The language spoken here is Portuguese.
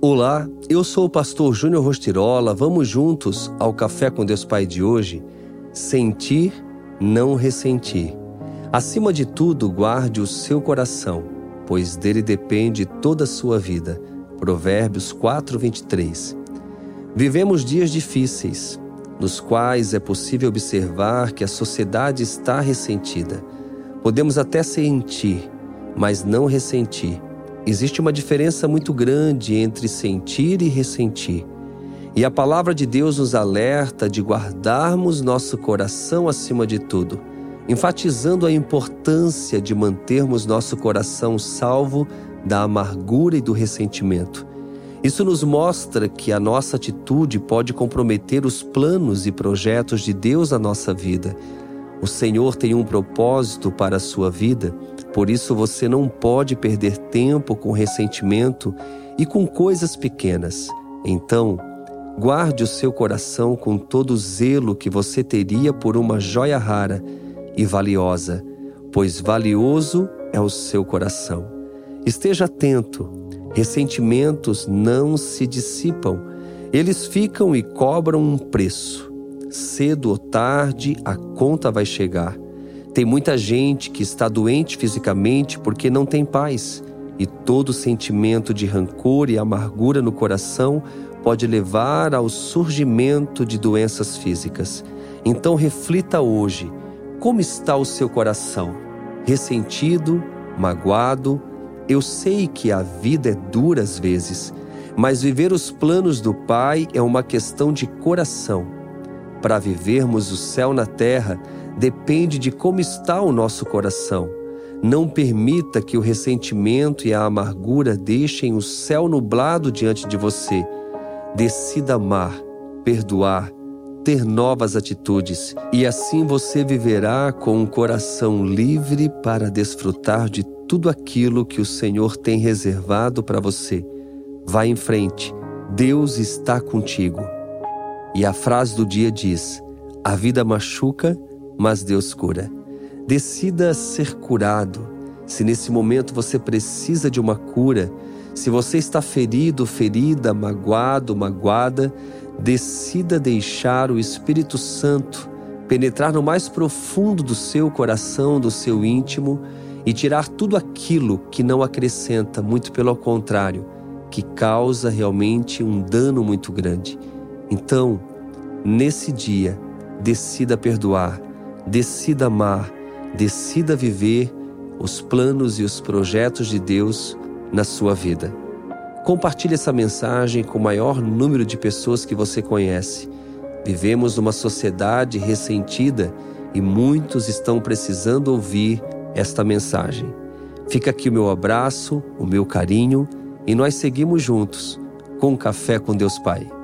Olá, eu sou o pastor Júnior Rostirola. Vamos juntos ao Café com Deus Pai de hoje? Sentir, não ressentir. Acima de tudo, guarde o seu coração, pois dele depende toda a sua vida. Provérbios 4, 23. Vivemos dias difíceis, nos quais é possível observar que a sociedade está ressentida. Podemos até sentir, mas não ressentir Existe uma diferença muito grande entre sentir e ressentir. E a palavra de Deus nos alerta de guardarmos nosso coração acima de tudo, enfatizando a importância de mantermos nosso coração salvo da amargura e do ressentimento. Isso nos mostra que a nossa atitude pode comprometer os planos e projetos de Deus na nossa vida. O Senhor tem um propósito para a sua vida por isso você não pode perder tempo com ressentimento e com coisas pequenas. Então, guarde o seu coração com todo o zelo que você teria por uma joia rara e valiosa, pois valioso é o seu coração. Esteja atento, ressentimentos não se dissipam, eles ficam e cobram um preço. Cedo ou tarde a conta vai chegar. Tem muita gente que está doente fisicamente porque não tem paz, e todo sentimento de rancor e amargura no coração pode levar ao surgimento de doenças físicas. Então reflita hoje: como está o seu coração? Ressentido, magoado? Eu sei que a vida é dura às vezes, mas viver os planos do Pai é uma questão de coração. Para vivermos o céu na terra, depende de como está o nosso coração. Não permita que o ressentimento e a amargura deixem o céu nublado diante de você. Decida amar, perdoar, ter novas atitudes, e assim você viverá com um coração livre para desfrutar de tudo aquilo que o Senhor tem reservado para você. Vá em frente, Deus está contigo. E a frase do dia diz: A vida machuca mas Deus cura. Decida ser curado. Se nesse momento você precisa de uma cura, se você está ferido, ferida, magoado, magoada, decida deixar o Espírito Santo penetrar no mais profundo do seu coração, do seu íntimo e tirar tudo aquilo que não acrescenta, muito pelo contrário, que causa realmente um dano muito grande. Então, nesse dia, decida perdoar Decida amar, decida viver os planos e os projetos de Deus na sua vida. Compartilhe essa mensagem com o maior número de pessoas que você conhece. Vivemos numa sociedade ressentida e muitos estão precisando ouvir esta mensagem. Fica aqui o meu abraço, o meu carinho e nós seguimos juntos com o Café com Deus Pai.